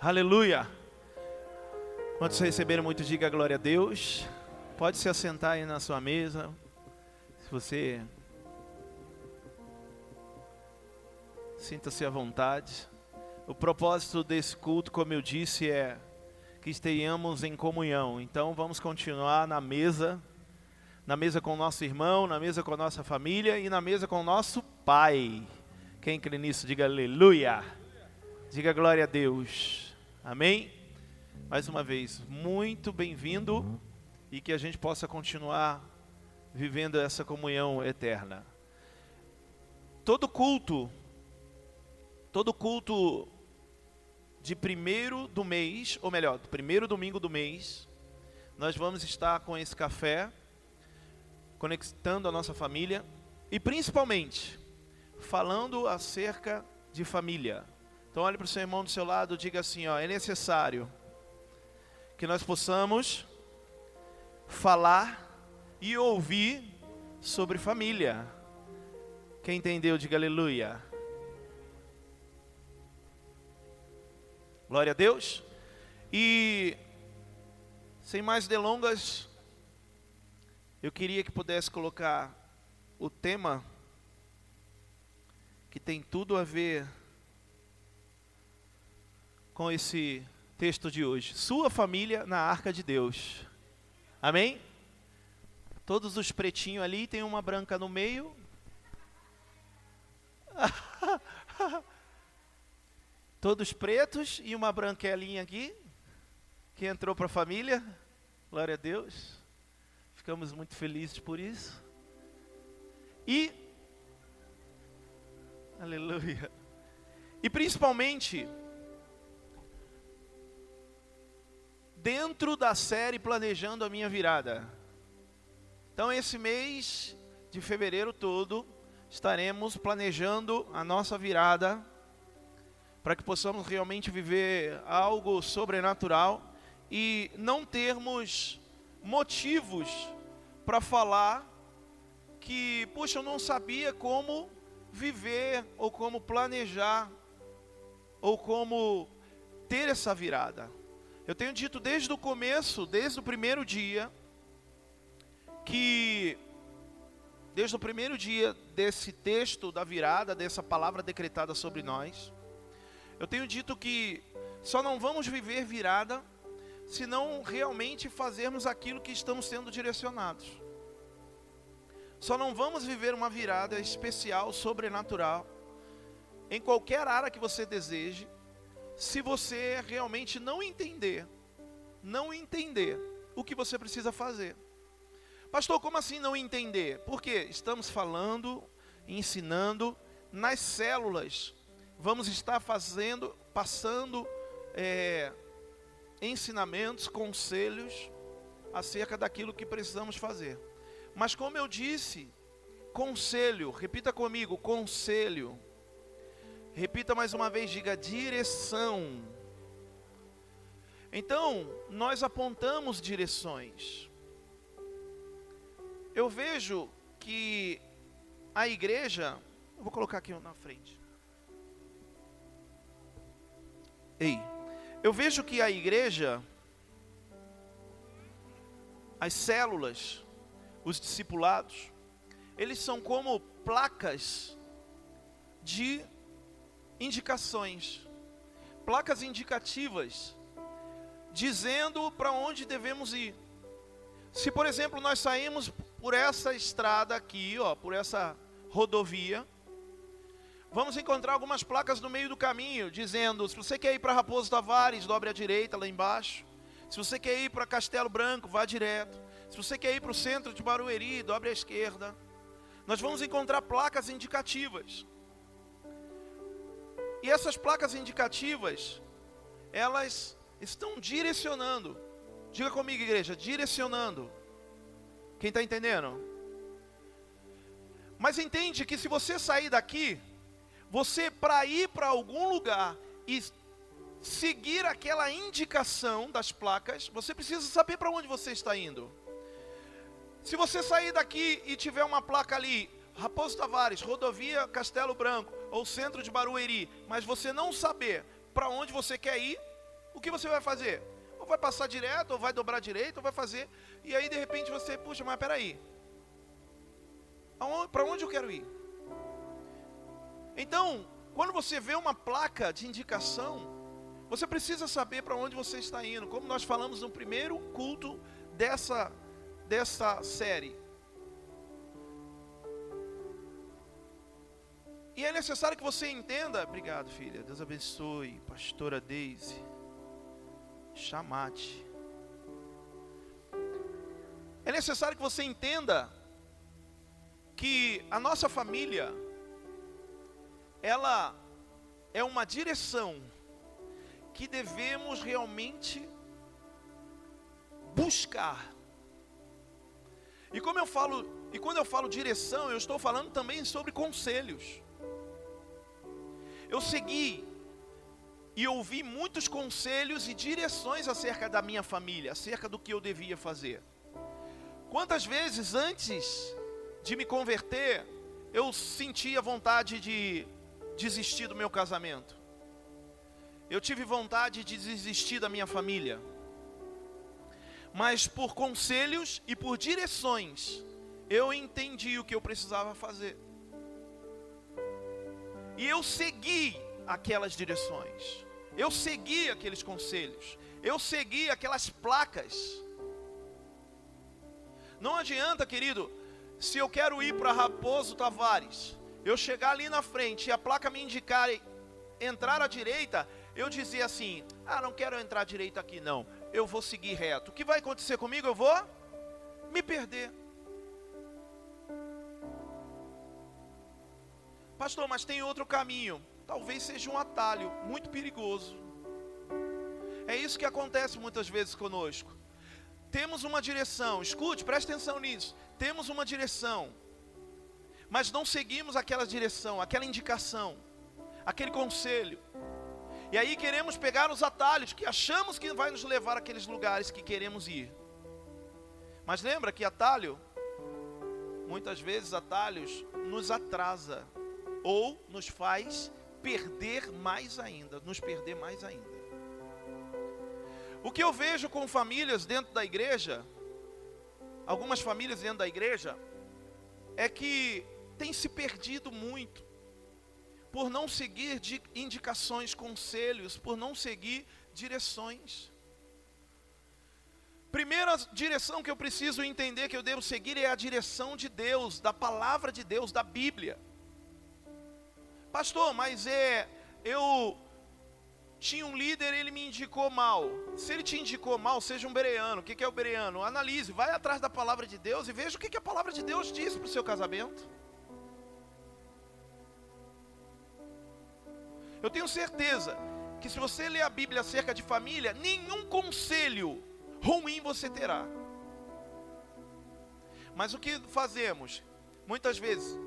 Aleluia. Quantos receberam muito, diga glória a Deus. Pode se assentar aí na sua mesa. Se você sinta-se à vontade. O propósito desse culto, como eu disse, é que estejamos em comunhão. Então vamos continuar na mesa, na mesa com o nosso irmão, na mesa com a nossa família e na mesa com o nosso Pai. Quem crê nisso, diga aleluia. Diga glória a Deus. Amém? Mais uma vez, muito bem-vindo e que a gente possa continuar vivendo essa comunhão eterna. Todo culto, todo culto de primeiro do mês, ou melhor, do primeiro domingo do mês, nós vamos estar com esse café, conectando a nossa família e principalmente falando acerca de família. Então olhe para o seu irmão do seu lado e diga assim, ó, é necessário que nós possamos falar e ouvir sobre família. Quem entendeu, diga aleluia. Glória a Deus. E sem mais delongas, eu queria que pudesse colocar o tema que tem tudo a ver com esse texto de hoje. Sua família na arca de Deus. Amém? Todos os pretinhos ali, tem uma branca no meio. Todos pretos e uma branquelinha aqui, que entrou para a família. Glória a Deus. Ficamos muito felizes por isso. E Aleluia. E principalmente dentro da série Planejando a Minha Virada. Então, esse mês de fevereiro todo, estaremos planejando a nossa virada para que possamos realmente viver algo sobrenatural e não termos motivos para falar que, puxa, eu não sabia como viver ou como planejar ou como ter essa virada. Eu tenho dito desde o começo, desde o primeiro dia, que desde o primeiro dia desse texto da virada, dessa palavra decretada sobre nós, eu tenho dito que só não vamos viver virada se não realmente fazermos aquilo que estamos sendo direcionados. Só não vamos viver uma virada especial, sobrenatural, em qualquer área que você deseje, se você realmente não entender, não entender o que você precisa fazer. Pastor, como assim não entender? Porque estamos falando, ensinando nas células. Vamos estar fazendo, passando é, ensinamentos, conselhos acerca daquilo que precisamos fazer. Mas como eu disse, conselho, repita comigo, conselho Repita mais uma vez, diga direção. Então, nós apontamos direções. Eu vejo que a igreja, vou colocar aqui na frente. Ei, eu vejo que a igreja, as células, os discipulados, eles são como placas de indicações, placas indicativas, dizendo para onde devemos ir. Se, por exemplo, nós saímos por essa estrada aqui, ó, por essa rodovia, vamos encontrar algumas placas no meio do caminho, dizendo: se você quer ir para Raposo Tavares, dobre à direita lá embaixo. Se você quer ir para Castelo Branco, vá direto. Se você quer ir para o centro de Barueri, dobre à esquerda. Nós vamos encontrar placas indicativas. E essas placas indicativas, elas estão direcionando. Diga comigo, igreja, direcionando. Quem está entendendo? Mas entende que se você sair daqui, você para ir para algum lugar e seguir aquela indicação das placas, você precisa saber para onde você está indo. Se você sair daqui e tiver uma placa ali, Raposo Tavares, rodovia Castelo Branco, ou centro de Barueri, mas você não saber para onde você quer ir, o que você vai fazer? Ou vai passar direto, ou vai dobrar direito, ou vai fazer. E aí de repente você, puxa, mas peraí. Para onde eu quero ir? Então, quando você vê uma placa de indicação, você precisa saber para onde você está indo, como nós falamos no primeiro culto dessa, dessa série. E é necessário que você entenda, obrigado filha, Deus abençoe, pastora Deise, chamate. É necessário que você entenda que a nossa família, ela é uma direção que devemos realmente buscar. E como eu falo, e quando eu falo direção, eu estou falando também sobre conselhos. Eu segui e ouvi muitos conselhos e direções acerca da minha família, acerca do que eu devia fazer. Quantas vezes antes de me converter, eu sentia vontade de desistir do meu casamento. Eu tive vontade de desistir da minha família. Mas por conselhos e por direções, eu entendi o que eu precisava fazer. E eu segui aquelas direções. Eu segui aqueles conselhos. Eu segui aquelas placas. Não adianta, querido, se eu quero ir para Raposo Tavares, eu chegar ali na frente e a placa me indicar entrar à direita, eu dizia assim: ah, não quero entrar direito aqui não, eu vou seguir reto. O que vai acontecer comigo? Eu vou me perder. Pastor, mas tem outro caminho. Talvez seja um atalho muito perigoso. É isso que acontece muitas vezes conosco. Temos uma direção, escute, preste atenção nisso. Temos uma direção, mas não seguimos aquela direção, aquela indicação, aquele conselho. E aí queremos pegar os atalhos que achamos que vai nos levar àqueles lugares que queremos ir. Mas lembra que atalho, muitas vezes atalhos nos atrasa ou nos faz perder mais ainda, nos perder mais ainda. O que eu vejo com famílias dentro da igreja, algumas famílias dentro da igreja, é que tem se perdido muito por não seguir indicações, conselhos, por não seguir direções. Primeira direção que eu preciso entender que eu devo seguir é a direção de Deus, da palavra de Deus, da Bíblia. Pastor, mas é eu tinha um líder, ele me indicou mal. Se ele te indicou mal, seja um bereano. O que é o bereano? Analise, vai atrás da palavra de Deus e veja o que a palavra de Deus diz para o seu casamento. Eu tenho certeza que se você ler a Bíblia acerca de família, nenhum conselho ruim você terá. Mas o que fazemos? Muitas vezes,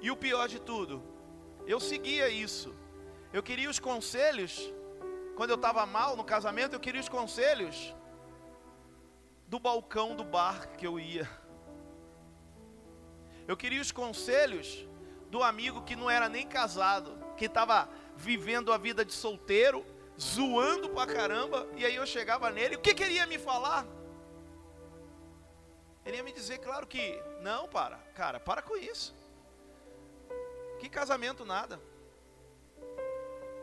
e o pior de tudo, eu seguia isso. Eu queria os conselhos, quando eu estava mal no casamento, eu queria os conselhos do balcão do bar que eu ia. Eu queria os conselhos do amigo que não era nem casado, que estava vivendo a vida de solteiro, zoando pra caramba, e aí eu chegava nele, o que queria me falar? Ele ia me dizer, claro que, não, para, cara, para com isso. Que casamento nada.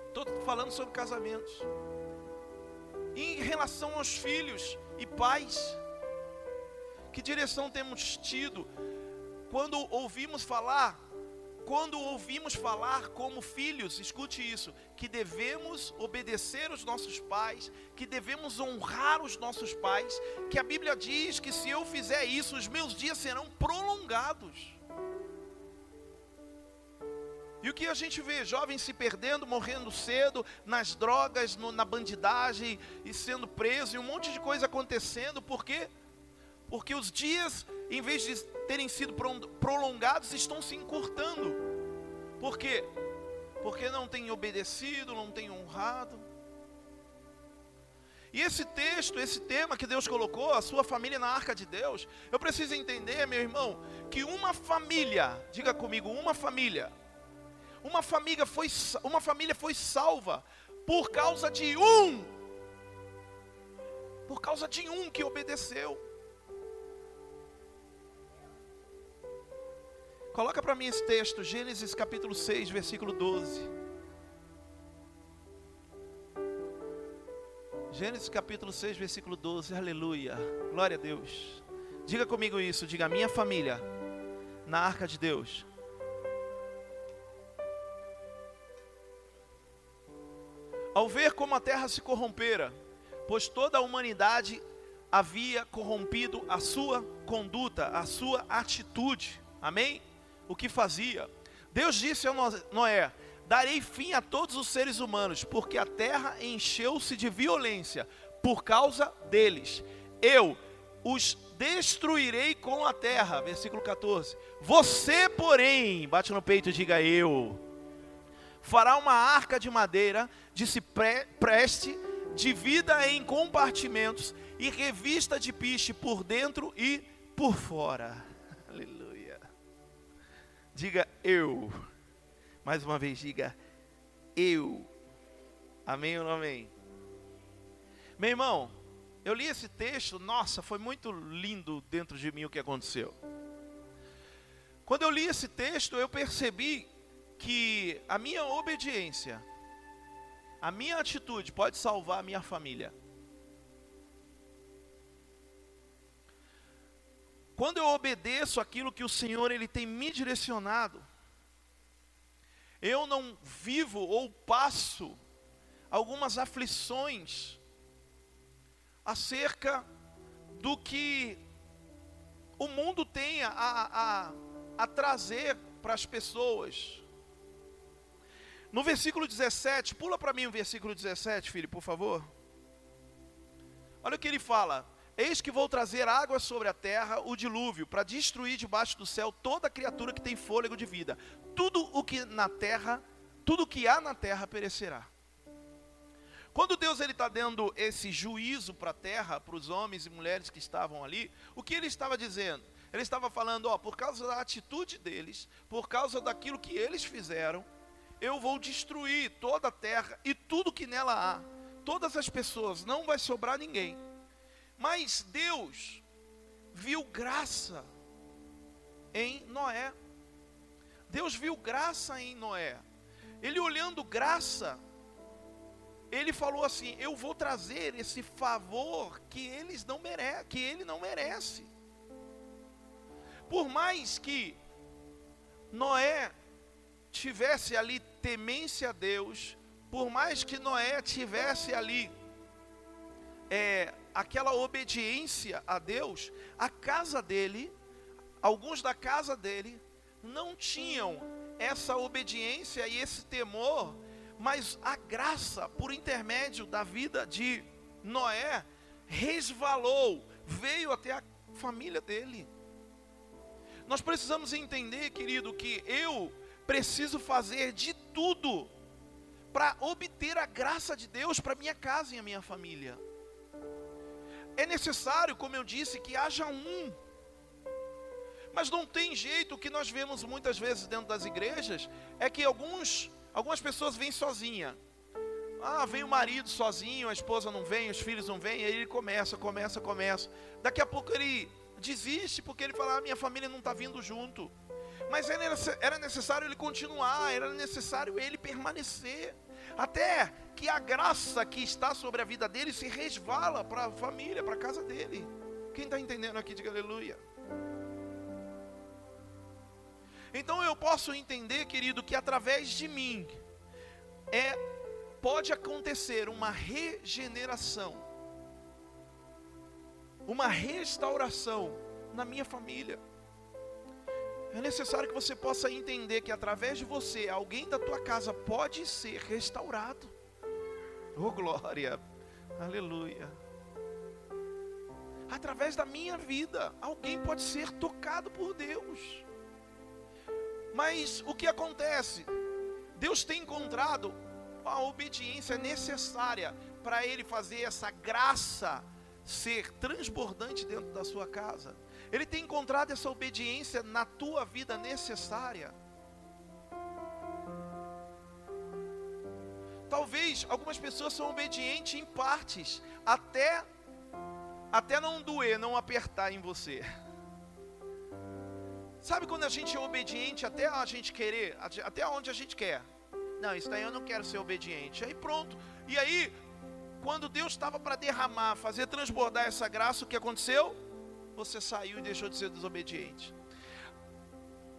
Estou falando sobre casamentos. Em relação aos filhos e pais, que direção temos tido quando ouvimos falar quando ouvimos falar como filhos, escute isso, que devemos obedecer os nossos pais, que devemos honrar os nossos pais, que a Bíblia diz que se eu fizer isso, os meus dias serão prolongados. E o que a gente vê? Jovens se perdendo, morrendo cedo, nas drogas, no, na bandidagem e sendo preso, e um monte de coisa acontecendo, por quê? Porque os dias, em vez de terem sido prolongados, estão se encurtando. Por quê? Porque não tem obedecido, não tem honrado. E esse texto, esse tema que Deus colocou, a sua família na arca de Deus, eu preciso entender, meu irmão, que uma família, diga comigo, uma família, uma família foi, uma família foi salva por causa de um Por causa de um que obedeceu. Coloca para mim esse texto, Gênesis capítulo 6, versículo 12. Gênesis capítulo 6, versículo 12. Aleluia. Glória a Deus. Diga comigo isso, diga minha família na arca de Deus. Ao ver como a terra se corrompera, pois toda a humanidade havia corrompido a sua conduta, a sua atitude. Amém? o que fazia. Deus disse a Noé: Darei fim a todos os seres humanos, porque a terra encheu-se de violência por causa deles. Eu os destruirei com a terra. Versículo 14. Você, porém, bate no peito e diga eu. Fará uma arca de madeira, de se preste, divida em compartimentos e revista de piche por dentro e por fora. Diga eu. Mais uma vez, diga eu. Amém ou não amém? Meu irmão, eu li esse texto, nossa, foi muito lindo dentro de mim o que aconteceu. Quando eu li esse texto, eu percebi que a minha obediência, a minha atitude pode salvar a minha família. Quando eu obedeço aquilo que o Senhor ele tem me direcionado, eu não vivo ou passo algumas aflições acerca do que o mundo tem a, a, a trazer para as pessoas. No versículo 17, pula para mim o versículo 17, filho, por favor. Olha o que ele fala: Eis que vou trazer água sobre a terra, o dilúvio, para destruir debaixo do céu toda criatura que tem fôlego de vida. Tudo o que na terra, tudo o que há na terra perecerá. Quando Deus ele está dando esse juízo para a terra, para os homens e mulheres que estavam ali, o que ele estava dizendo? Ele estava falando, ó, por causa da atitude deles, por causa daquilo que eles fizeram, eu vou destruir toda a terra e tudo que nela há. Todas as pessoas, não vai sobrar ninguém mas Deus viu graça em Noé. Deus viu graça em Noé. Ele olhando graça, ele falou assim: "Eu vou trazer esse favor que eles não mere que ele não merece". Por mais que Noé tivesse ali temência a Deus, por mais que Noé tivesse ali é, aquela obediência a Deus, a casa dele, alguns da casa dele, não tinham essa obediência e esse temor, mas a graça, por intermédio da vida de Noé, resvalou, veio até a família dele. Nós precisamos entender, querido, que eu preciso fazer de tudo para obter a graça de Deus para minha casa e a minha família. É necessário, como eu disse, que haja um. Mas não tem jeito, o que nós vemos muitas vezes dentro das igrejas é que alguns, algumas pessoas vêm sozinha. Ah, vem o marido sozinho, a esposa não vem, os filhos não vêm, aí ele começa, começa, começa. Daqui a pouco ele desiste porque ele fala: ah, minha família não está vindo junto. Mas era necessário ele continuar, era necessário ele permanecer até que a graça que está sobre a vida dele se resvala para a família, para a casa dele. Quem está entendendo aqui, diga aleluia. Então eu posso entender, querido, que através de mim é pode acontecer uma regeneração, uma restauração na minha família. É necessário que você possa entender que através de você, alguém da tua casa pode ser restaurado. Oh glória, aleluia. Através da minha vida, alguém pode ser tocado por Deus. Mas o que acontece? Deus tem encontrado a obediência necessária para Ele fazer essa graça ser transbordante dentro da sua casa. Ele tem encontrado essa obediência na tua vida necessária. Talvez algumas pessoas são obedientes em partes, até até não doer, não apertar em você. Sabe quando a gente é obediente até a gente querer, até onde a gente quer? Não, isso daí eu não quero ser obediente. Aí pronto. E aí, quando Deus estava para derramar, fazer transbordar essa graça, o que aconteceu? Você saiu e deixou de ser desobediente.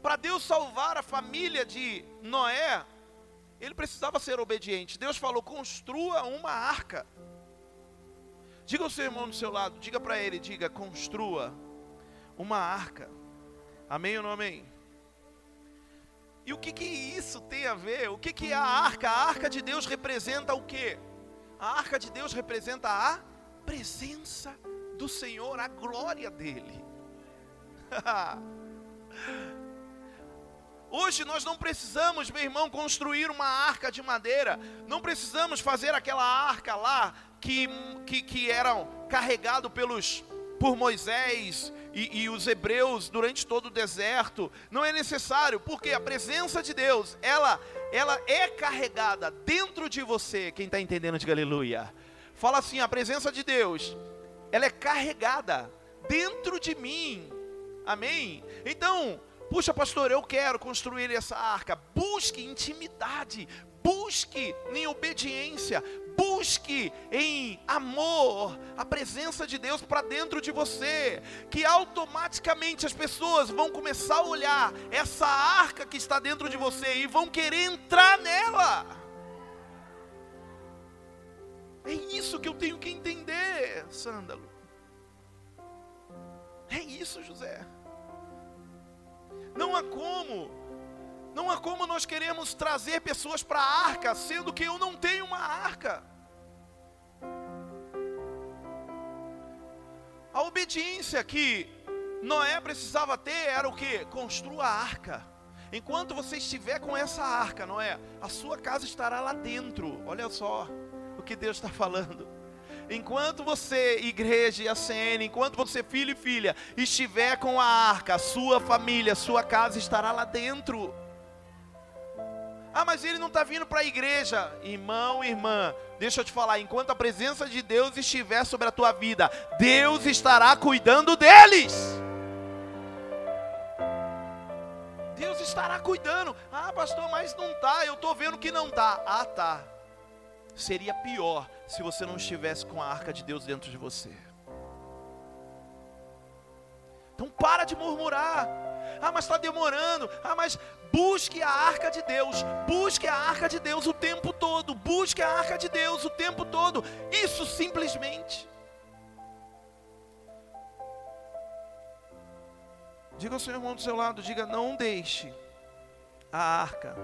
Para Deus salvar a família de Noé, ele precisava ser obediente. Deus falou: construa uma arca. Diga ao seu irmão do seu lado, diga para ele, diga, construa uma arca. Amém ou não amém? E o que, que isso tem a ver? O que, que é a arca? A arca de Deus representa o que? A arca de Deus representa a presença do Senhor, a glória dele. Hoje nós não precisamos, meu irmão, construir uma arca de madeira, não precisamos fazer aquela arca lá que, que, que eram carregado pelos por Moisés e, e, os hebreus durante todo o deserto. Não é necessário, porque a presença de Deus, ela, ela é carregada dentro de você. Quem está entendendo, diga aleluia. Fala assim: a presença de Deus, ela é carregada dentro de mim. Amém? Então, puxa, pastor, eu quero construir essa arca. Busque intimidade, busque em obediência, busque em amor a presença de Deus para dentro de você, que automaticamente as pessoas vão começar a olhar essa arca que está dentro de você e vão querer entrar nela. É isso que eu tenho que entender, Sândalo. É isso, José. Não há como não há como nós queremos trazer pessoas para a arca, sendo que eu não tenho uma arca. A obediência que Noé precisava ter era o que? Construa a arca. Enquanto você estiver com essa arca, Noé, a sua casa estará lá dentro. Olha só que Deus está falando. Enquanto você, igreja e a CN, enquanto você, filho e filha, estiver com a arca, sua família, sua casa estará lá dentro. Ah, mas ele não está vindo para a igreja. Irmão, irmã, deixa eu te falar: enquanto a presença de Deus estiver sobre a tua vida, Deus estará cuidando deles. Deus estará cuidando. Ah, pastor, mas não tá. Eu estou vendo que não tá. Ah, tá. Seria pior se você não estivesse com a arca de Deus dentro de você. Então para de murmurar. Ah, mas está demorando. Ah, mas busque a arca de Deus. Busque a arca de Deus o tempo todo. Busque a arca de Deus o tempo todo. Isso simplesmente. Diga ao seu irmão do seu lado, diga, não deixe a arca.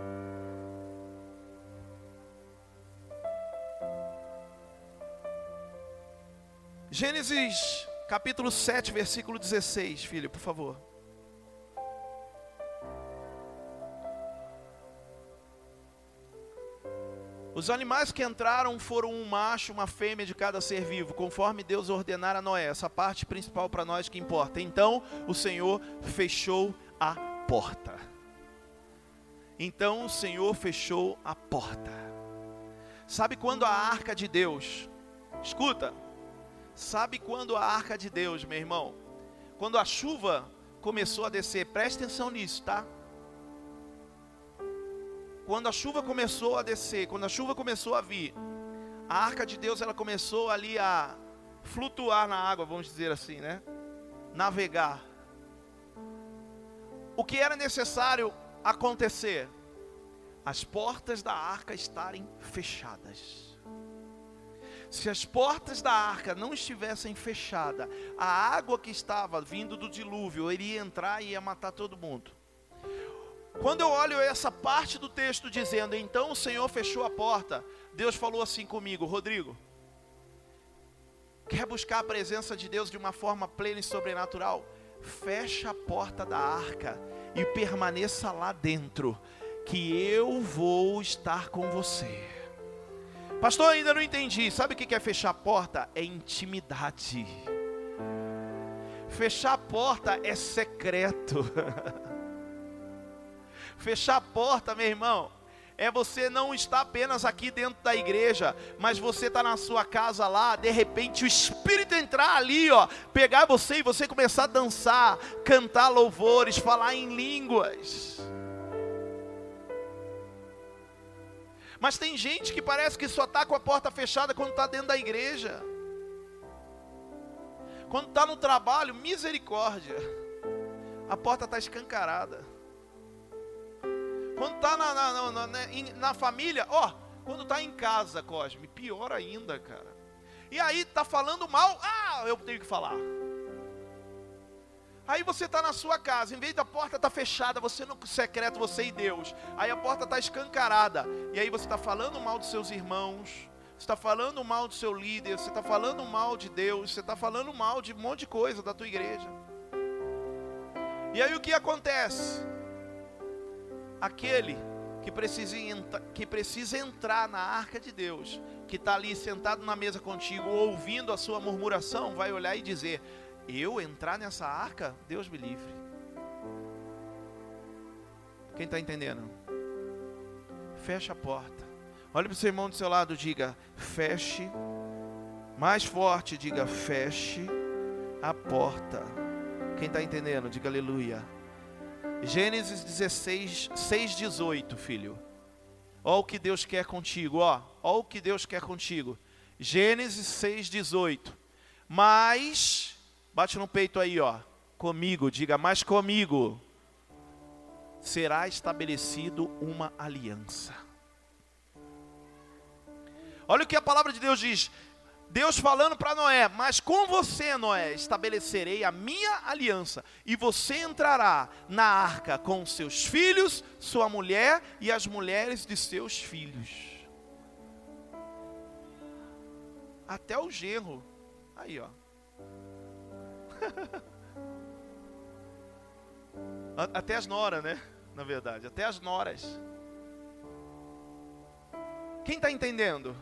Gênesis capítulo 7, versículo 16, filho, por favor. Os animais que entraram foram um macho, uma fêmea de cada ser vivo, conforme Deus ordenara a Noé. Essa parte principal para nós que importa. Então o Senhor fechou a porta. Então o Senhor fechou a porta. Sabe quando a arca de Deus, escuta, Sabe quando a arca de Deus, meu irmão? Quando a chuva começou a descer, preste atenção nisso, tá? Quando a chuva começou a descer, quando a chuva começou a vir, a arca de Deus ela começou ali a flutuar na água, vamos dizer assim, né? Navegar. O que era necessário acontecer? As portas da arca estarem fechadas. Se as portas da arca não estivessem fechadas, a água que estava vindo do dilúvio iria entrar e ia matar todo mundo. Quando eu olho essa parte do texto dizendo, então o Senhor fechou a porta, Deus falou assim comigo, Rodrigo, quer buscar a presença de Deus de uma forma plena e sobrenatural? Fecha a porta da arca e permaneça lá dentro, que eu vou estar com você. Pastor, ainda não entendi. Sabe o que é fechar a porta? É intimidade. Fechar a porta é secreto. Fechar a porta, meu irmão, é você não estar apenas aqui dentro da igreja, mas você está na sua casa lá, de repente o Espírito entrar ali, ó, pegar você e você começar a dançar, cantar louvores, falar em línguas. Mas tem gente que parece que só está com a porta fechada quando está dentro da igreja. Quando está no trabalho, misericórdia, a porta está escancarada. Quando está na, na, na, na, família, ó, quando está em casa, Cosme, pior ainda, cara. E aí está falando mal, ah, eu tenho que falar. Aí você está na sua casa, em vez da porta estar tá fechada, você no secreto, você e Deus. Aí a porta está escancarada. E aí você está falando mal dos seus irmãos, você está falando mal do seu líder, você está falando mal de Deus, você está falando mal de um monte de coisa da tua igreja. E aí o que acontece? aquele que precisa, que precisa entrar na arca de Deus, que está ali sentado na mesa contigo, ouvindo a sua murmuração, vai olhar e dizer: Eu entrar nessa arca? Deus me livre. Quem está entendendo? Fecha a porta. Olha para o seu irmão do seu lado, diga: Feche. Mais forte, diga: Feche a porta. Quem está entendendo? Diga aleluia. Gênesis 16, 6, 18, filho. Ó o que Deus quer contigo, ó. Ó o que Deus quer contigo. Gênesis 6, 18. Mas, bate no peito aí, ó. Comigo, diga, mas comigo será estabelecido uma aliança. Olha o que a palavra de Deus diz: Deus falando para Noé: Mas com você, Noé, estabelecerei a minha aliança, e você entrará na arca com seus filhos, sua mulher e as mulheres de seus filhos. Até o genro. Aí, ó. Até as noras, né? Na verdade, até as noras. Quem está entendendo?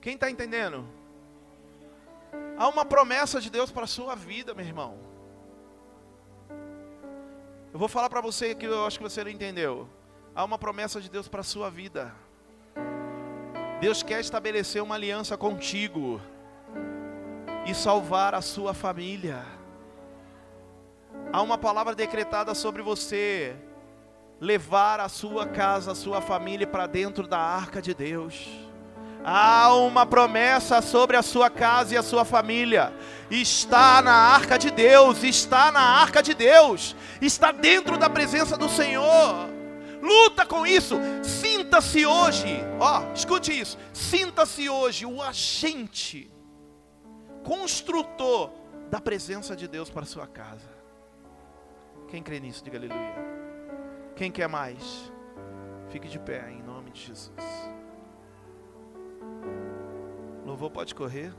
Quem está entendendo? Há uma promessa de Deus para a sua vida, meu irmão. Eu vou falar para você que eu acho que você não entendeu. Há uma promessa de Deus para a sua vida. Deus quer estabelecer uma aliança contigo e salvar a sua família. Há uma palavra decretada sobre você, levar a sua casa, a sua família para dentro da arca de Deus. Há uma promessa sobre a sua casa e a sua família. Está na arca de Deus, está na arca de Deus, está dentro da presença do Senhor. Luta com isso. Sinta-se hoje, ó, escute isso. Sinta-se hoje o agente construtor da presença de Deus para a sua casa. Quem crê nisso, diga aleluia. Quem quer mais? Fique de pé em nome de Jesus. Louvor pode correr.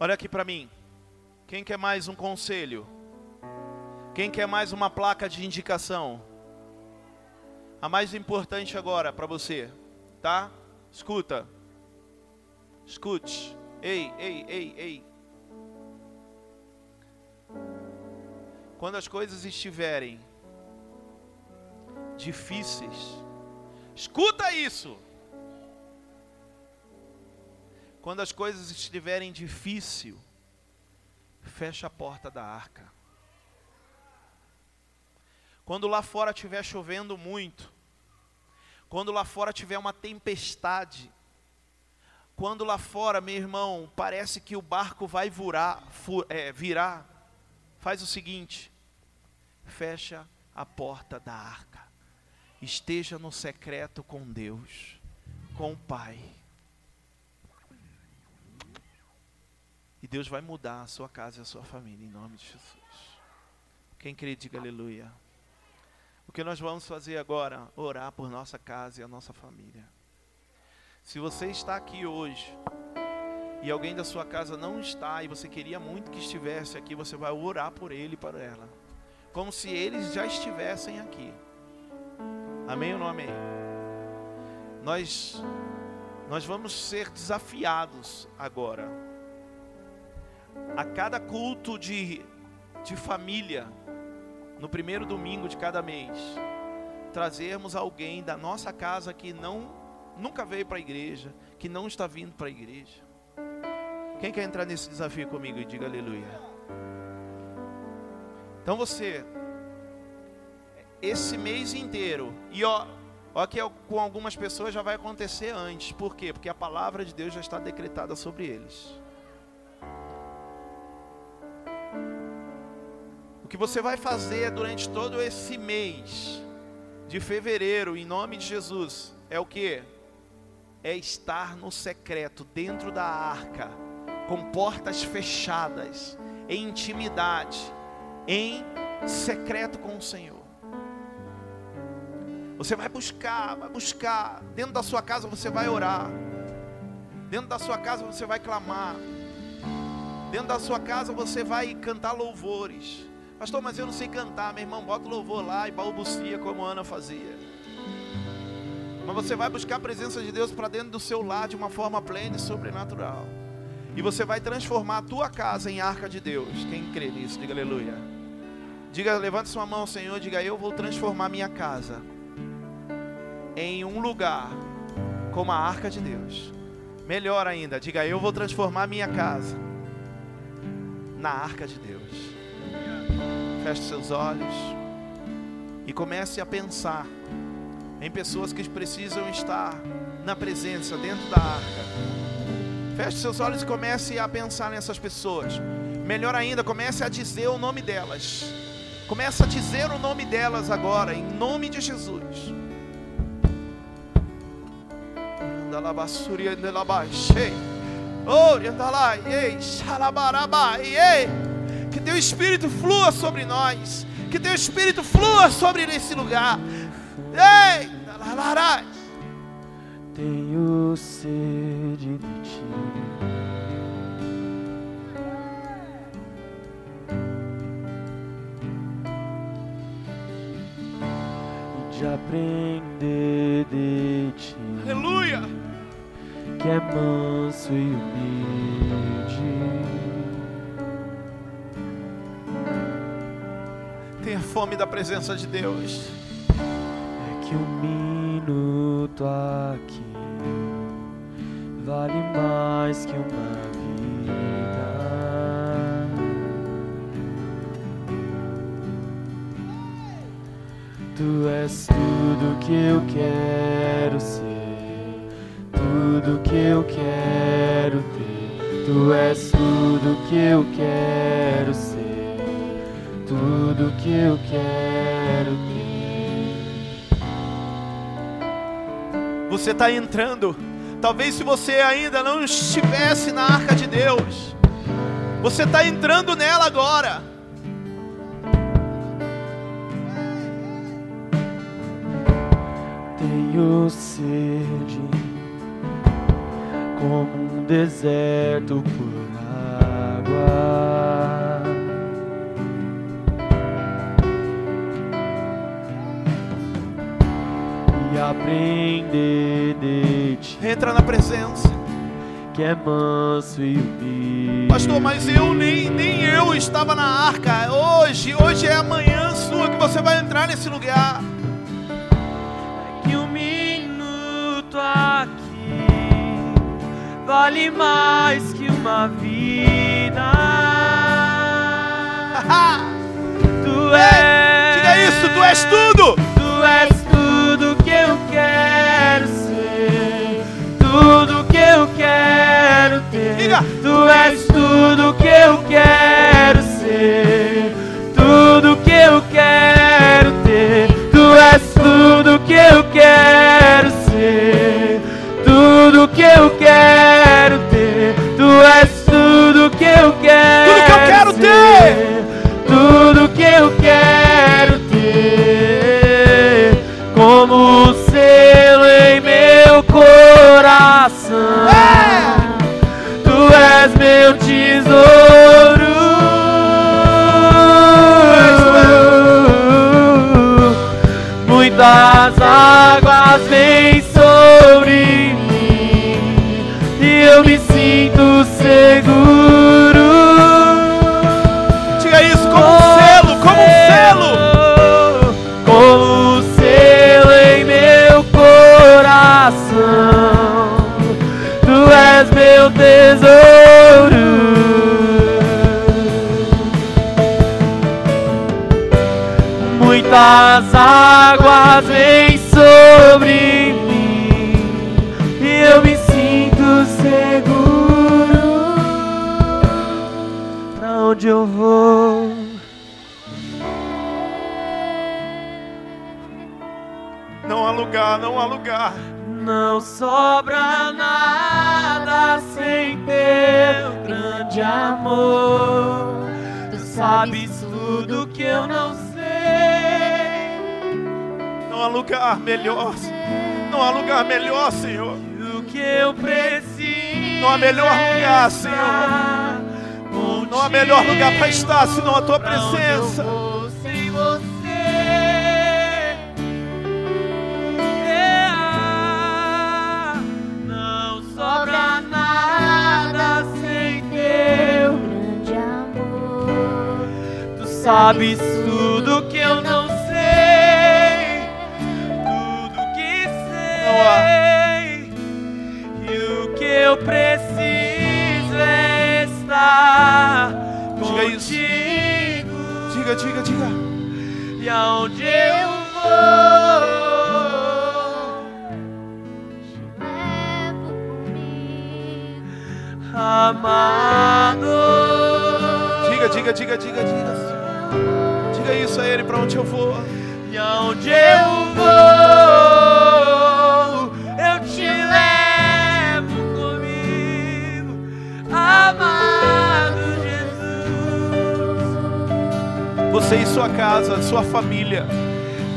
Olha aqui para mim. Quem quer mais um conselho? Quem quer mais uma placa de indicação? A mais importante agora para você, tá? Escuta. Escute. Ei, ei, ei, ei. Quando as coisas estiverem difíceis, escuta isso. Quando as coisas estiverem difíceis, fecha a porta da arca. Quando lá fora estiver chovendo muito, quando lá fora tiver uma tempestade, quando lá fora, meu irmão, parece que o barco vai virar, é, virar, faz o seguinte: fecha a porta da arca, esteja no secreto com Deus, com o Pai. Deus vai mudar a sua casa e a sua família, em nome de Jesus. Quem crê, diga aleluia. O que nós vamos fazer agora? Orar por nossa casa e a nossa família. Se você está aqui hoje e alguém da sua casa não está e você queria muito que estivesse aqui, você vai orar por ele e para ela, como se eles já estivessem aqui. Amém ou não amém? Nós nós vamos ser desafiados agora. A cada culto de, de família, no primeiro domingo de cada mês, trazermos alguém da nossa casa que não nunca veio para a igreja, que não está vindo para a igreja. Quem quer entrar nesse desafio comigo e diga aleluia? Então você, esse mês inteiro, e ó, ó que com algumas pessoas já vai acontecer antes, por quê? Porque a palavra de Deus já está decretada sobre eles. O que você vai fazer durante todo esse mês de fevereiro, em nome de Jesus, é o que? É estar no secreto, dentro da arca com portas fechadas, em intimidade, em secreto com o Senhor. Você vai buscar, vai buscar. Dentro da sua casa você vai orar. Dentro da sua casa você vai clamar. Dentro da sua casa você vai cantar louvores. Pastor, mas eu não sei cantar. Meu irmão, bota o louvor lá e balbucia como Ana fazia. Mas você vai buscar a presença de Deus para dentro do seu lar de uma forma plena e sobrenatural. E você vai transformar a tua casa em arca de Deus. Quem crê nisso, diga aleluia. Diga, levante sua mão, Senhor, diga: Eu vou transformar minha casa em um lugar como a arca de Deus. Melhor ainda, diga: Eu vou transformar minha casa na arca de Deus. Feche seus olhos e comece a pensar em pessoas que precisam estar na presença, dentro da arca. Feche seus olhos e comece a pensar nessas pessoas. Melhor ainda, comece a dizer o nome delas. Comece a dizer o nome delas agora, em nome de Jesus. Que teu espírito flua sobre nós. Que teu espírito flua sobre esse lugar. Ei, tenho sede de ti. E de aprender de ti. Aleluia! Que é manso e humilde. Tenha fome da presença de Deus. É que um minuto aqui vale mais que uma vida. Tu és tudo que eu quero ser, tudo que eu quero ter. Tu és tudo que eu quero ser, tudo que eu quero ter. Você está entrando Talvez se você ainda não estivesse na arca de Deus, você está entrando nela agora. Tenho sede como um deserto por água. Aprender de ti. Entra na presença. Que é manso e humilde. Pastor, mas eu nem, nem eu estava na arca. Hoje, hoje é amanhã sua que você vai entrar nesse lugar. É que um minuto aqui vale mais que uma vida. tu és. Diga isso, tu és tudo. Tu és tudo que eu quero ser, tudo que eu quero ter. Tu és tudo que eu quero ser, tudo que eu quero muitas águas lugar, não sobra nada sem teu grande amor. Tu sabes tudo que eu não sei. Não há lugar melhor. Não há lugar melhor, Senhor. O que eu preciso. Não há melhor é lugar, estar Não há melhor lugar para estar senão a tua presença. Sabes tudo que eu não sei, tudo que sei. E o que eu preciso é estar Diga isso. contigo. Diga, diga, diga. E aonde eu vou, Levo comigo. amado. Diga, diga, diga, diga, diga. Isso a ele para onde eu vou. E aonde eu vou, eu te levo comigo, amado Jesus. Você e sua casa, sua família.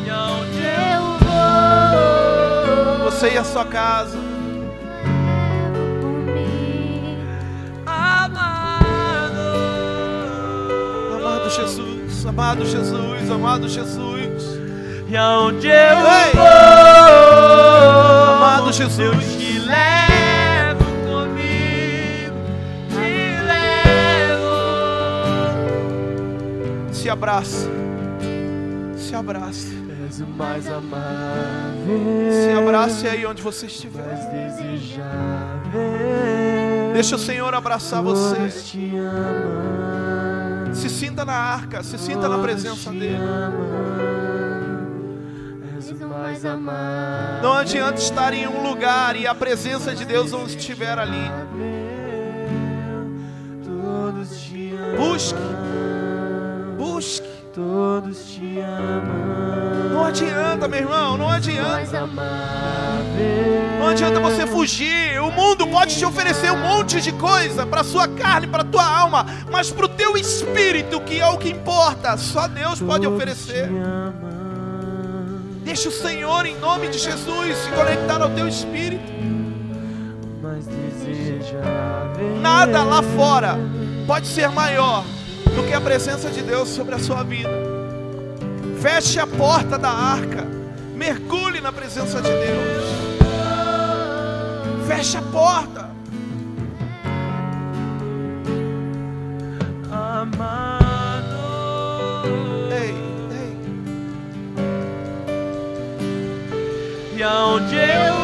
E aonde Eu vou. Você e a sua casa. Amado Jesus, amado Jesus. E aonde eu Ei! vou, Amado Jesus. eu te levo comigo, te levo. Se abraça. Se abrace. És o mais amável. Se abrace aí onde você estiver. mais desejável. Deixa o Senhor abraçar você. te amam. Sinta na arca, se sinta na presença dele. Não adianta estar em um lugar e a presença de Deus não estiver ali. Busque. Busque. Todos te amam. Não adianta, meu irmão, não adianta. Não adianta você fugir. O mundo pode te oferecer um monte de coisa para sua carne, para tua alma, mas para o teu espírito, que é o que importa, só Deus pode oferecer. Deixa o Senhor, em nome de Jesus, se conectar ao teu espírito. Nada lá fora pode ser maior do que a presença de Deus sobre a sua vida. Feche a porta da arca. Mergulhe na presença de Deus. Feche a porta. Amado. Ei, ei. E aonde eu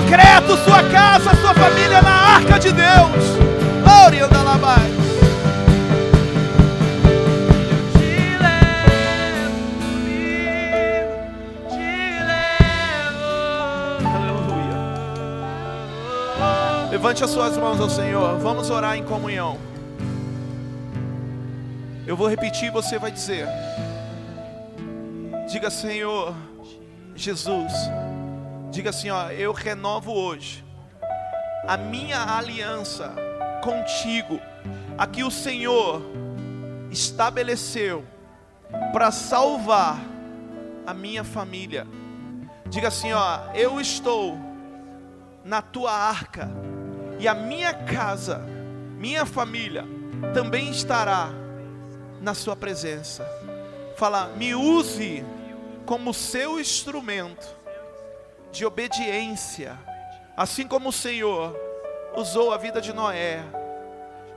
decreto sua casa, sua família na arca de Deus. Orianda Labai. Levante as suas mãos ao Senhor. Vamos orar em comunhão. Eu vou repetir e você vai dizer. Diga, Senhor Jesus. Diga assim, ó, eu renovo hoje a minha aliança contigo, a que o Senhor estabeleceu para salvar a minha família. Diga assim, ó, eu estou na tua arca e a minha casa, minha família também estará na sua presença. Fala, me use como seu instrumento de obediência, assim como o Senhor usou a vida de Noé.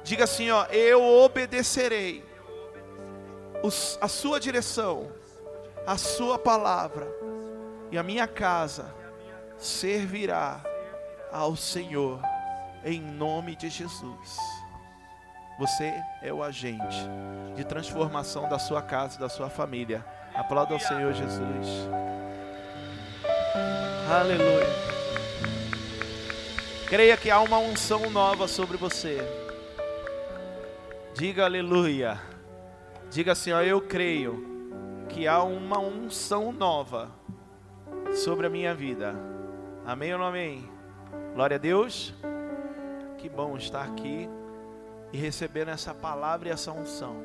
Diga assim, ó, eu obedecerei a sua direção, a sua palavra, e a minha casa servirá ao Senhor, em nome de Jesus. Você é o agente de transformação da sua casa da sua família. Aplauda ao Senhor Jesus. Aleluia. Creia que há uma unção nova sobre você. Diga aleluia. Diga assim, ó, eu creio que há uma unção nova sobre a minha vida. Amém ou não amém? Glória a Deus. Que bom estar aqui e recebendo essa palavra e essa unção.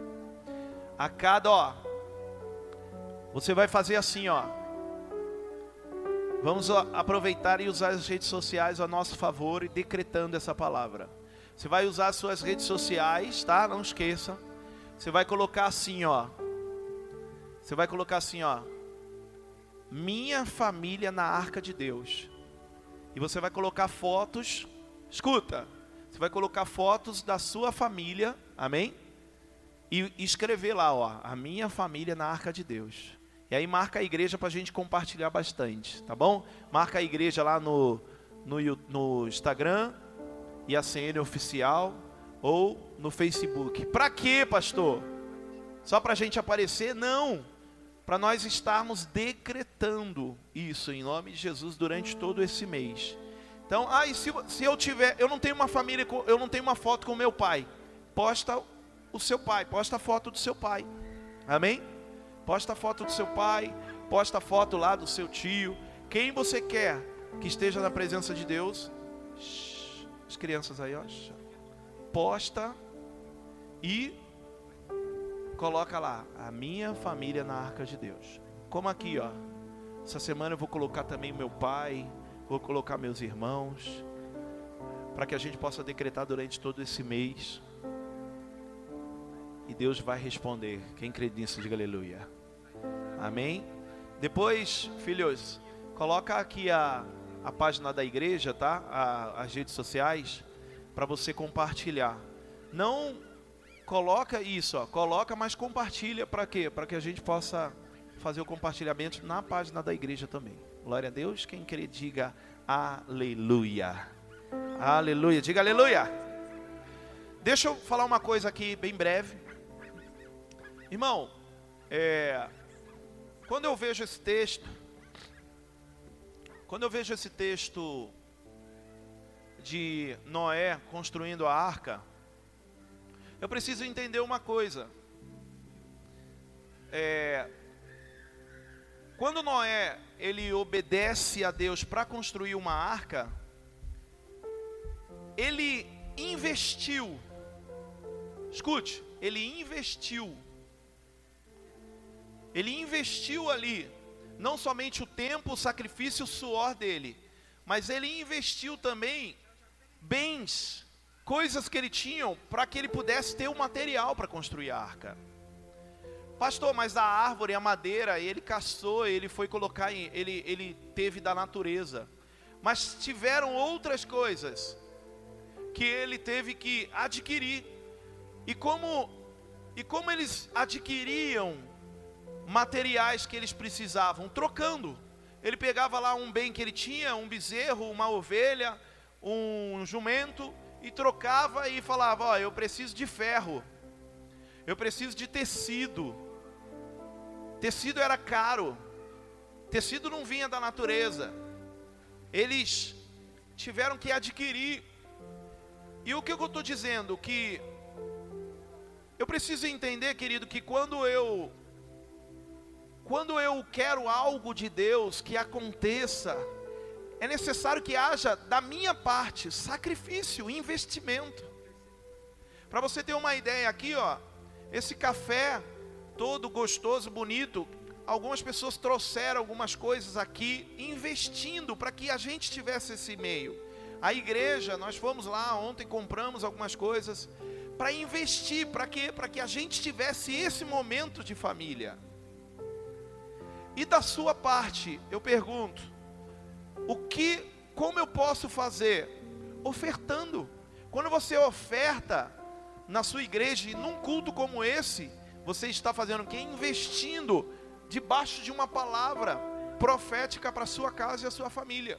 A cada, ó, você vai fazer assim, ó. Vamos aproveitar e usar as redes sociais a nosso favor e decretando essa palavra. Você vai usar as suas redes sociais, tá? Não esqueça. Você vai colocar assim, ó. Você vai colocar assim, ó. Minha família na arca de Deus. E você vai colocar fotos. Escuta. Você vai colocar fotos da sua família, amém? E escrever lá, ó, a minha família na arca de Deus. E aí marca a igreja para a gente compartilhar bastante, tá bom? Marca a igreja lá no, no, no Instagram e a CN oficial ou no Facebook. Para quê, pastor? Só para a gente aparecer? Não. Para nós estarmos decretando isso em nome de Jesus durante todo esse mês. Então, ah, e se, se eu tiver, eu não tenho uma família, eu não tenho uma foto com meu pai. Posta o seu pai, posta a foto do seu pai. Amém? Posta a foto do seu pai, posta a foto lá do seu tio. Quem você quer que esteja na presença de Deus? As crianças aí, ó. Posta e coloca lá a minha família na arca de Deus. Como aqui, ó. Essa semana eu vou colocar também meu pai, vou colocar meus irmãos, para que a gente possa decretar durante todo esse mês. E Deus vai responder. Quem crê nisso, diga aleluia. Amém? Depois, filhos, coloca aqui a, a página da igreja, tá? A- as redes sociais, para você compartilhar. Não coloca isso, ó, coloca, mas compartilha para quê? Para que a gente possa fazer o compartilhamento na página da igreja também. Glória a Deus. Quem crê, diga aleluia. Aleluia. Diga aleluia. Deixa eu falar uma coisa aqui bem breve. Irmão, é, quando eu vejo esse texto, quando eu vejo esse texto de Noé construindo a arca, eu preciso entender uma coisa. É, quando Noé ele obedece a Deus para construir uma arca, ele investiu. Escute, ele investiu. Ele investiu ali não somente o tempo, o sacrifício, o suor dele, mas ele investiu também bens, coisas que ele tinha para que ele pudesse ter o material para construir a arca. Pastor, mas a árvore, a madeira, ele caçou, ele foi colocar em, ele, ele teve da natureza. Mas tiveram outras coisas que ele teve que adquirir. E como e como eles adquiriam materiais que eles precisavam, trocando. Ele pegava lá um bem que ele tinha, um bezerro, uma ovelha, um jumento e trocava e falava: "Ó, eu preciso de ferro. Eu preciso de tecido. Tecido era caro. Tecido não vinha da natureza. Eles tiveram que adquirir. E o que eu estou dizendo? Que Eu preciso entender, querido, que quando eu quando eu quero algo de Deus que aconteça, é necessário que haja da minha parte sacrifício, investimento. Para você ter uma ideia aqui, ó, esse café todo gostoso, bonito, algumas pessoas trouxeram algumas coisas aqui investindo para que a gente tivesse esse meio. A igreja, nós fomos lá ontem compramos algumas coisas para investir, para que para que a gente tivesse esse momento de família. E da sua parte, eu pergunto, o que, como eu posso fazer? Ofertando. Quando você oferta na sua igreja e num culto como esse, você está fazendo o quê? Investindo debaixo de uma palavra profética para a sua casa e a sua família.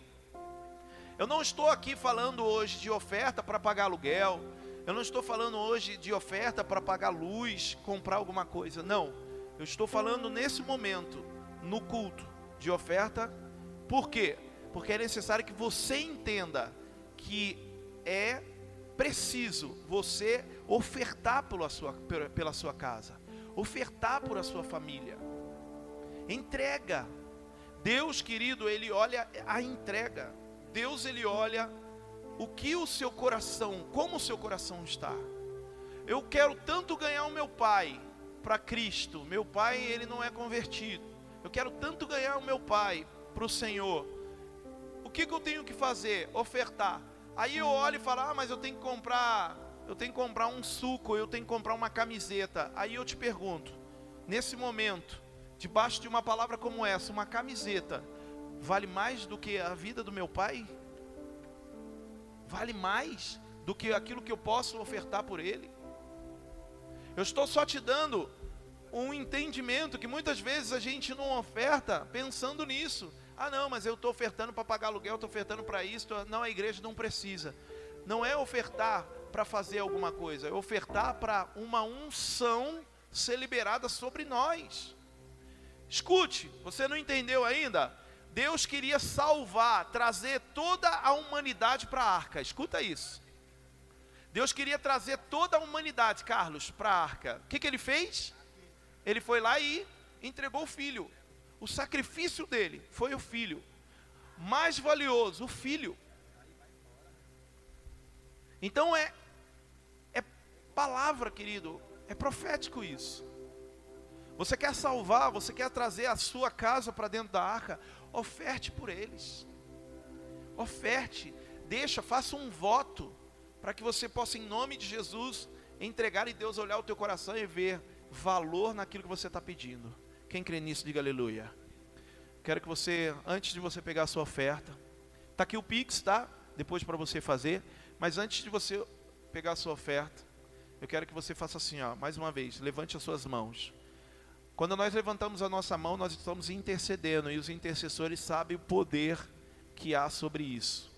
Eu não estou aqui falando hoje de oferta para pagar aluguel. Eu não estou falando hoje de oferta para pagar luz, comprar alguma coisa. Não. Eu estou falando nesse momento no culto de oferta. Por quê? Porque é necessário que você entenda que é preciso você ofertar pela sua, pela sua casa, ofertar por a sua família. Entrega. Deus, querido, ele olha a entrega. Deus, ele olha o que o seu coração, como o seu coração está. Eu quero tanto ganhar o meu pai para Cristo. Meu pai, ele não é convertido. Eu quero tanto ganhar o meu pai para o Senhor. O que, que eu tenho que fazer? Ofertar. Aí eu olho e falo: Ah, mas eu tenho que comprar, eu tenho que comprar um suco, eu tenho que comprar uma camiseta. Aí eu te pergunto, nesse momento, debaixo de uma palavra como essa, uma camiseta, vale mais do que a vida do meu pai? Vale mais do que aquilo que eu posso ofertar por ele? Eu estou só te dando um entendimento que muitas vezes a gente não oferta pensando nisso. Ah, não, mas eu estou ofertando para pagar aluguel, estou ofertando para isso. Não, a igreja não precisa. Não é ofertar para fazer alguma coisa, é ofertar para uma unção ser liberada sobre nós. Escute, você não entendeu ainda? Deus queria salvar, trazer toda a humanidade para a arca. Escuta isso. Deus queria trazer toda a humanidade, Carlos, para a arca. O que, que ele fez? Ele foi lá e entregou o filho. O sacrifício dele foi o filho. Mais valioso, o filho. Então é é palavra, querido, é profético isso. Você quer salvar, você quer trazer a sua casa para dentro da arca, oferte por eles. Oferte, deixa, faça um voto para que você possa em nome de Jesus entregar e Deus olhar o teu coração e ver valor naquilo que você está pedindo. Quem crê nisso, diga aleluia. Quero que você, antes de você pegar a sua oferta, está aqui o Pix, tá? Depois para você fazer. Mas antes de você pegar a sua oferta, eu quero que você faça assim, ó, mais uma vez, levante as suas mãos. Quando nós levantamos a nossa mão, nós estamos intercedendo e os intercessores sabem o poder que há sobre isso.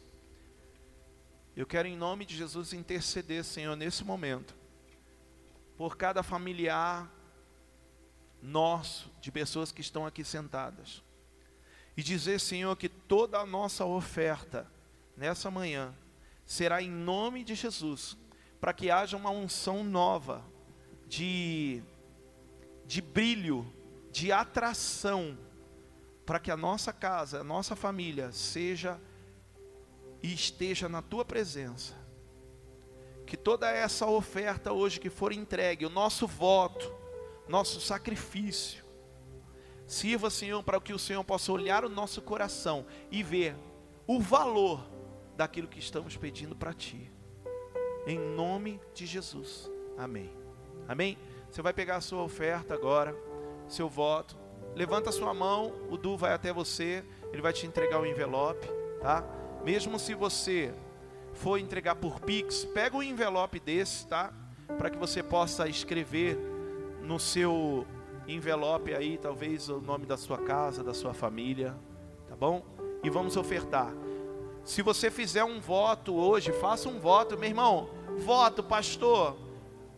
Eu quero em nome de Jesus interceder, Senhor, nesse momento por cada familiar nosso, de pessoas que estão aqui sentadas. E dizer, Senhor, que toda a nossa oferta nessa manhã será em nome de Jesus, para que haja uma unção nova de de brilho, de atração, para que a nossa casa, a nossa família seja e esteja na tua presença que toda essa oferta hoje que for entregue, o nosso voto, nosso sacrifício, sirva, Senhor, para que o Senhor possa olhar o nosso coração e ver o valor daquilo que estamos pedindo para Ti. Em nome de Jesus. Amém. Amém? Você vai pegar a sua oferta agora, seu voto. Levanta a sua mão, o Du vai até você, ele vai te entregar o envelope, tá? Mesmo se você for entregar por Pix, pega um envelope desse, tá? Para que você possa escrever no seu envelope aí, talvez o nome da sua casa, da sua família, tá bom? E vamos ofertar. Se você fizer um voto hoje, faça um voto, meu irmão. Voto, pastor.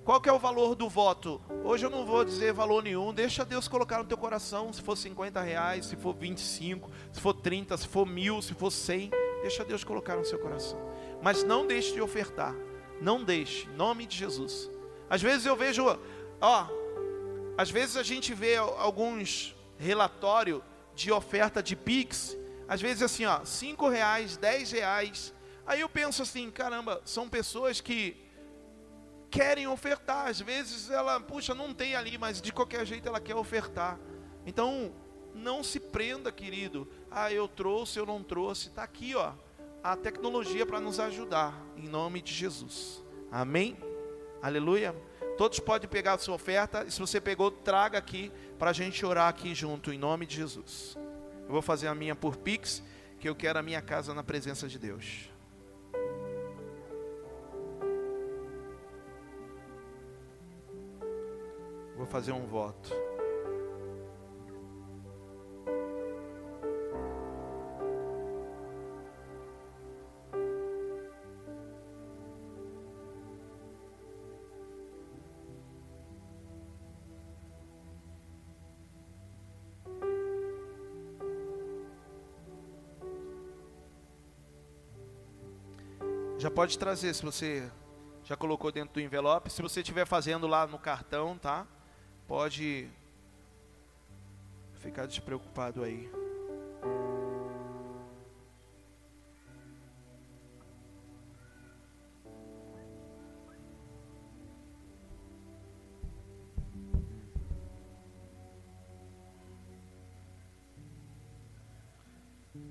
Qual que é o valor do voto? Hoje eu não vou dizer valor nenhum. Deixa Deus colocar no teu coração. Se for 50 reais, se for 25, se for 30, se for mil, se for 100. Deixa Deus colocar no seu coração. Mas não deixe de ofertar. Não deixe, em nome de Jesus. Às vezes eu vejo Ó, às vezes a gente vê al- alguns relatórios de oferta de Pix, às vezes assim, ó, 5 reais, 10 reais. Aí eu penso assim, caramba, são pessoas que querem ofertar. Às vezes ela, puxa, não tem ali, mas de qualquer jeito ela quer ofertar. Então, não se prenda, querido. Ah, eu trouxe, eu não trouxe. Está aqui, ó, a tecnologia para nos ajudar, em nome de Jesus. Amém? Aleluia. Todos podem pegar a sua oferta. E se você pegou, traga aqui para a gente orar aqui junto, em nome de Jesus. Eu vou fazer a minha por Pix, que eu quero a minha casa na presença de Deus. Vou fazer um voto. Já pode trazer se você já colocou dentro do envelope. Se você estiver fazendo lá no cartão, tá? Pode ficar despreocupado aí.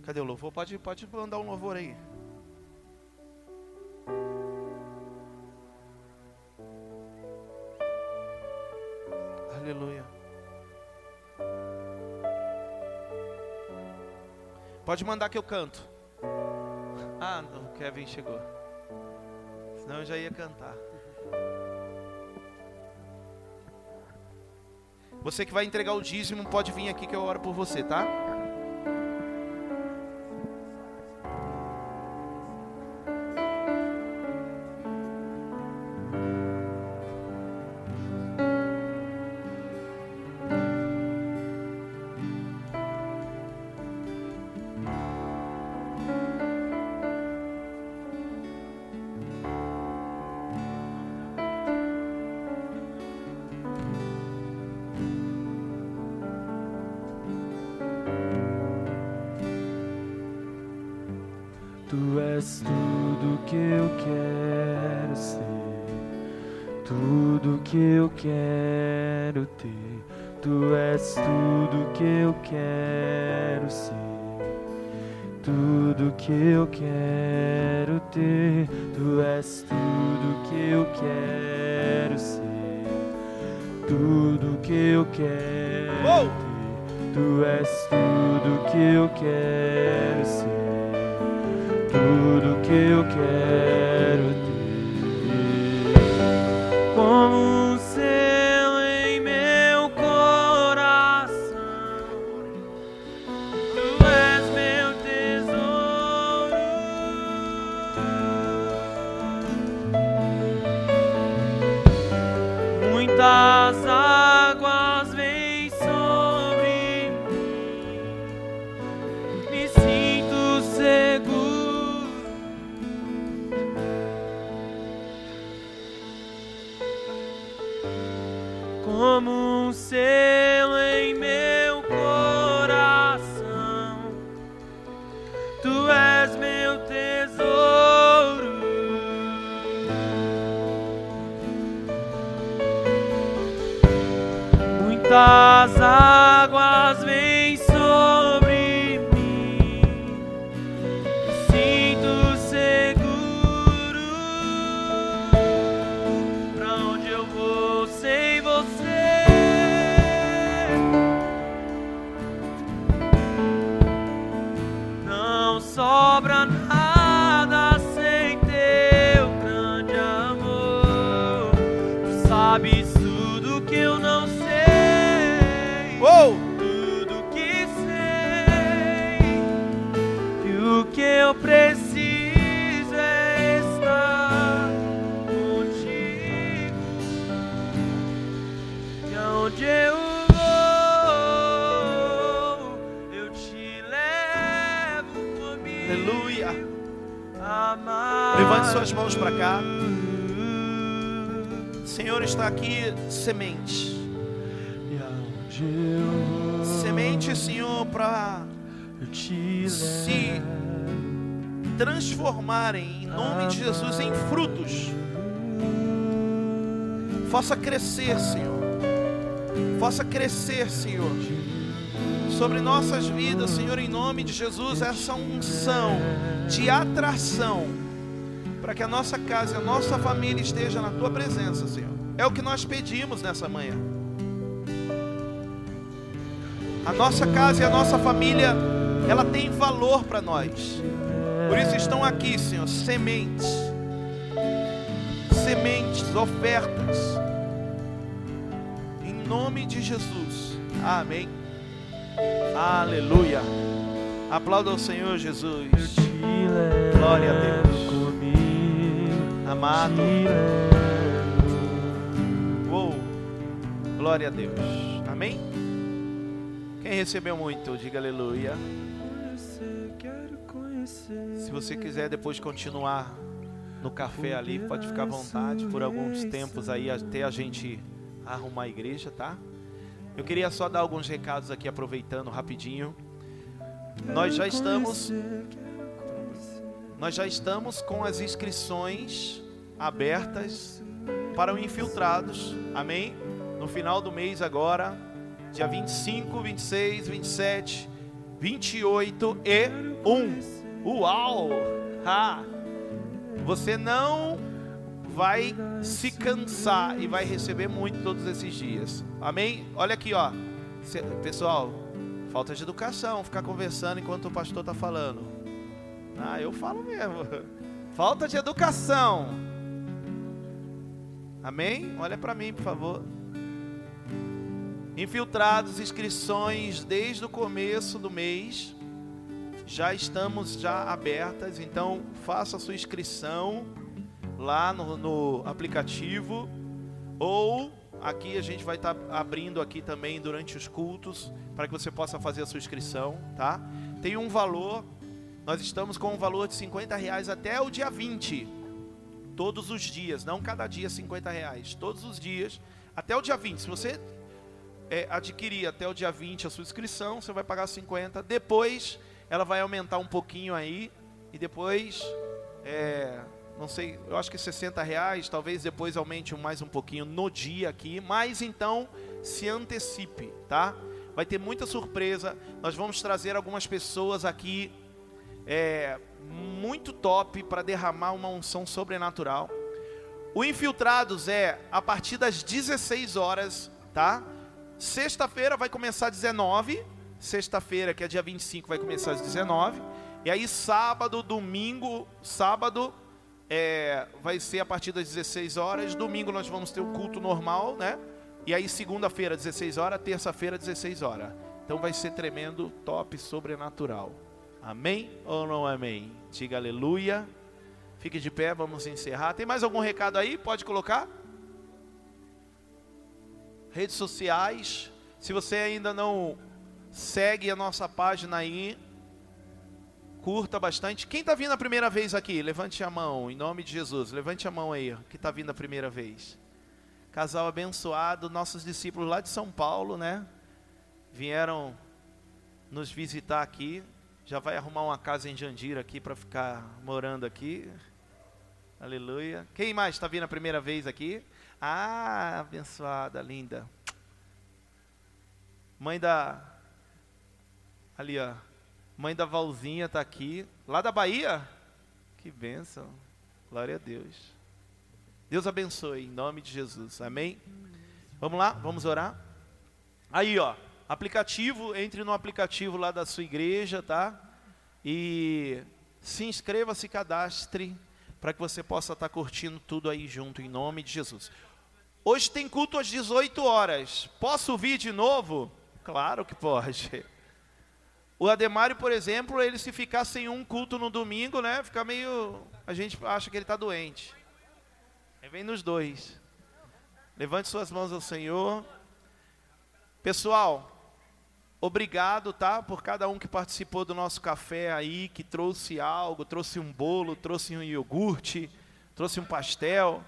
Cadê o louvor? Pode, pode mandar um louvor aí. Pode mandar que eu canto. Ah, não, o Kevin chegou. Senão eu já ia cantar. Você que vai entregar o dízimo, pode vir aqui que eu oro por você, tá? Tu és tudo que eu quero ser, tudo que eu quero ter. Tu és tudo que eu quero ser, tudo que eu quero ter. Tu és tudo que eu quero ser, tudo que eu quero ter. Tu és tudo que eu quero ser tudo que eu quero ter. Como Não suas mãos pra cá. Senhor, está aqui semente. Semente, Senhor, para se transformarem, em nome de Jesus, em frutos. Faça crescer, Senhor. Faça crescer, Senhor. Sobre nossas vidas, Senhor, em nome de Jesus, essa unção de atração para que a nossa casa e a nossa família esteja na tua presença, Senhor. É o que nós pedimos nessa manhã. A nossa casa e a nossa família, ela tem valor para nós. Por isso estão aqui, Senhor, sementes. Sementes, ofertas. Em nome de Jesus. Amém. Aleluia. Aplauda o Senhor Jesus. Glória a Deus. Amado. Uou. Glória a Deus. Amém? Quem recebeu muito, diga aleluia. Se você quiser depois continuar no café ali, pode ficar à vontade por alguns tempos aí até a gente arrumar a igreja, tá? Eu queria só dar alguns recados aqui aproveitando rapidinho. Nós já estamos nós já estamos com as inscrições abertas para o Infiltrados. Amém? No final do mês agora, dia 25, 26, 27, 28 e 1. Uau! Ha! Você não vai se cansar e vai receber muito todos esses dias. Amém? Olha aqui, ó. Pessoal, falta de educação, ficar conversando enquanto o pastor está falando. Ah, eu falo mesmo. Falta de educação. Amém? Olha para mim, por favor. Infiltrados, inscrições desde o começo do mês. Já estamos já abertas, então faça a sua inscrição lá no, no aplicativo ou aqui a gente vai estar abrindo aqui também durante os cultos para que você possa fazer a sua inscrição, tá? Tem um valor, nós estamos com um valor de 50 reais até o dia 20, todos os dias, não cada dia 50 reais, todos os dias, até o dia 20. Se você é, adquirir até o dia 20 a sua inscrição, você vai pagar 50. Depois ela vai aumentar um pouquinho aí. E depois, é, não sei, eu acho que 60 reais. Talvez depois aumente mais um pouquinho no dia aqui. Mas então se antecipe, tá? Vai ter muita surpresa. Nós vamos trazer algumas pessoas aqui é, muito top para derramar uma unção sobrenatural. O Infiltrados é a partir das 16 horas, tá? Sexta-feira vai começar às 19. Sexta-feira, que é dia 25, vai começar às 19. E aí, sábado, domingo, sábado é, vai ser a partir das 16 horas. Domingo nós vamos ter o culto normal, né? E aí, segunda-feira, 16 horas. Terça-feira, 16 horas. Então vai ser tremendo, top, sobrenatural. Amém ou não amém? Diga aleluia. Fique de pé, vamos encerrar. Tem mais algum recado aí? Pode colocar? Redes sociais. Se você ainda não segue a nossa página aí, curta bastante. Quem está vindo a primeira vez aqui? Levante a mão, em nome de Jesus. Levante a mão aí, que está vindo a primeira vez. Casal abençoado, nossos discípulos lá de São Paulo, né? Vieram nos visitar aqui. Já vai arrumar uma casa em Jandira aqui para ficar morando aqui. Aleluia. Quem mais está vindo a primeira vez aqui? Ah, abençoada, linda. Mãe da. Ali, ó. Mãe da Valzinha está aqui. Lá da Bahia? Que bênção. Glória a Deus. Deus abençoe, em nome de Jesus. Amém? Vamos lá? Vamos orar? Aí, ó. Aplicativo, entre no aplicativo lá da sua igreja, tá? E se inscreva, se cadastre para que você possa estar curtindo tudo aí junto em nome de Jesus. Hoje tem culto às 18 horas. Posso vir de novo? Claro que pode. O Ademário, por exemplo, ele se ficar sem um culto no domingo, né? Fica meio. A gente acha que ele está doente. Aí vem nos dois. Levante suas mãos ao Senhor. Pessoal, obrigado, tá? Por cada um que participou do nosso café aí, que trouxe algo, trouxe um bolo, trouxe um iogurte, trouxe um pastel.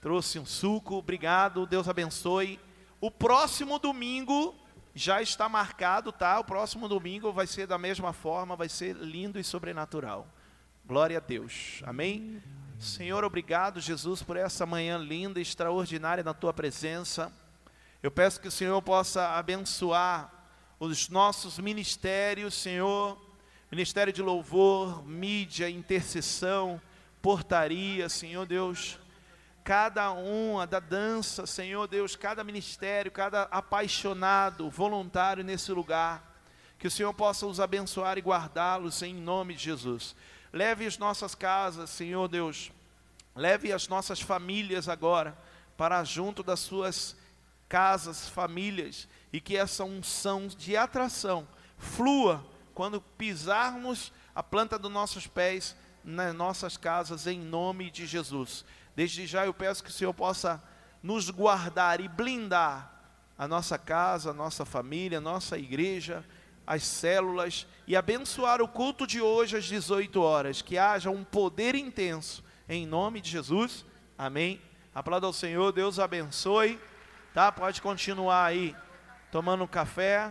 trouxe um suco, obrigado, Deus abençoe. O próximo domingo já está marcado, tá? O próximo domingo vai ser da mesma forma, vai ser lindo e sobrenatural. Glória a Deus. Amém? Senhor, obrigado, Jesus, por essa manhã linda e extraordinária na tua presença. Eu peço que o Senhor possa abençoar os nossos ministérios, Senhor, ministério de louvor, mídia, intercessão, portaria, Senhor Deus, cada uma da dança, Senhor Deus, cada ministério, cada apaixonado, voluntário nesse lugar, que o Senhor possa os abençoar e guardá-los em nome de Jesus. Leve as nossas casas, Senhor Deus, leve as nossas famílias agora para junto das suas casas, famílias, e que essa unção de atração flua quando pisarmos a planta dos nossos pés nas nossas casas, em nome de Jesus. Desde já eu peço que o Senhor possa nos guardar e blindar a nossa casa, a nossa família, a nossa igreja, as células e abençoar o culto de hoje às 18 horas. Que haja um poder intenso, em nome de Jesus. Amém. Aplauda ao Senhor, Deus abençoe. Tá? Pode continuar aí tomando café.